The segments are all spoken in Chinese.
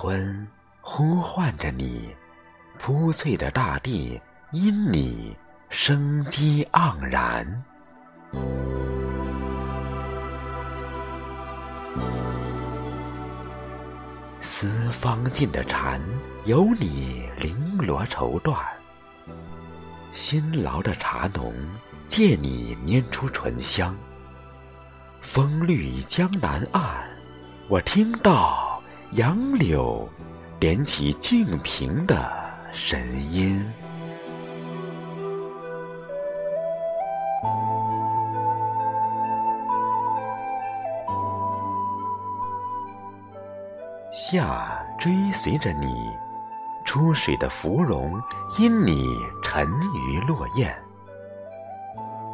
春呼唤着你，铺翠的大地因你生机盎然。四方尽的蝉，有你绫罗绸缎；辛劳的茶农，借你拈出醇香。风绿江南岸，我听到杨柳点起净瓶的神音。夏追随着你，出水的芙蓉因你沉鱼落雁。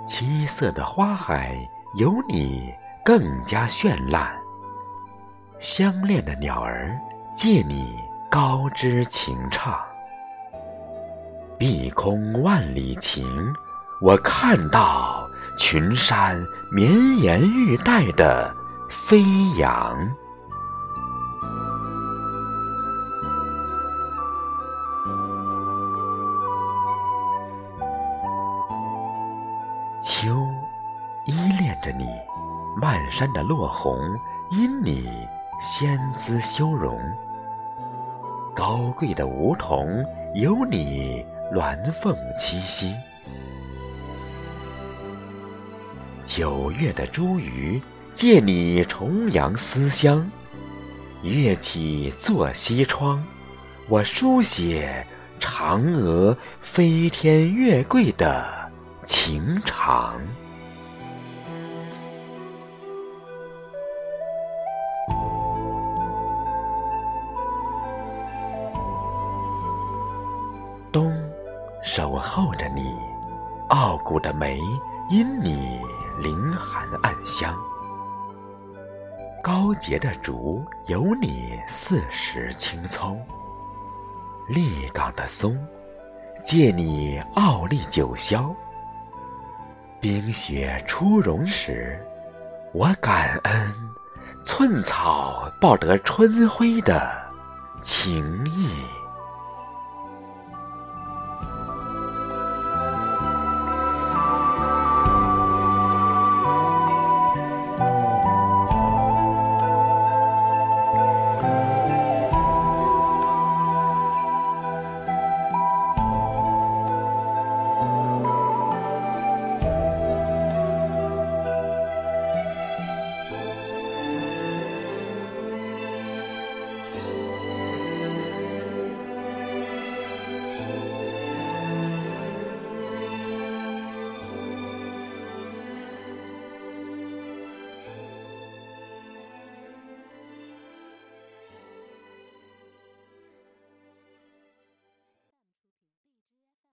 七色的花海有你更加绚烂。相恋的鸟儿借你高枝情唱。碧空万里晴，我看到群山绵延欲带的飞扬。秋，依恋着你，漫山的落红因你仙姿修容；高贵的梧桐有你鸾凤栖息；九月的茱萸借你重阳思乡；月起坐西窗，我书写嫦娥飞天月桂的。情长，冬守候着你，傲骨的梅因你凌寒暗香；高洁的竹有你四时青葱；立岗的松借你傲立九霄。冰雪初融时，我感恩寸草报得春晖的情意。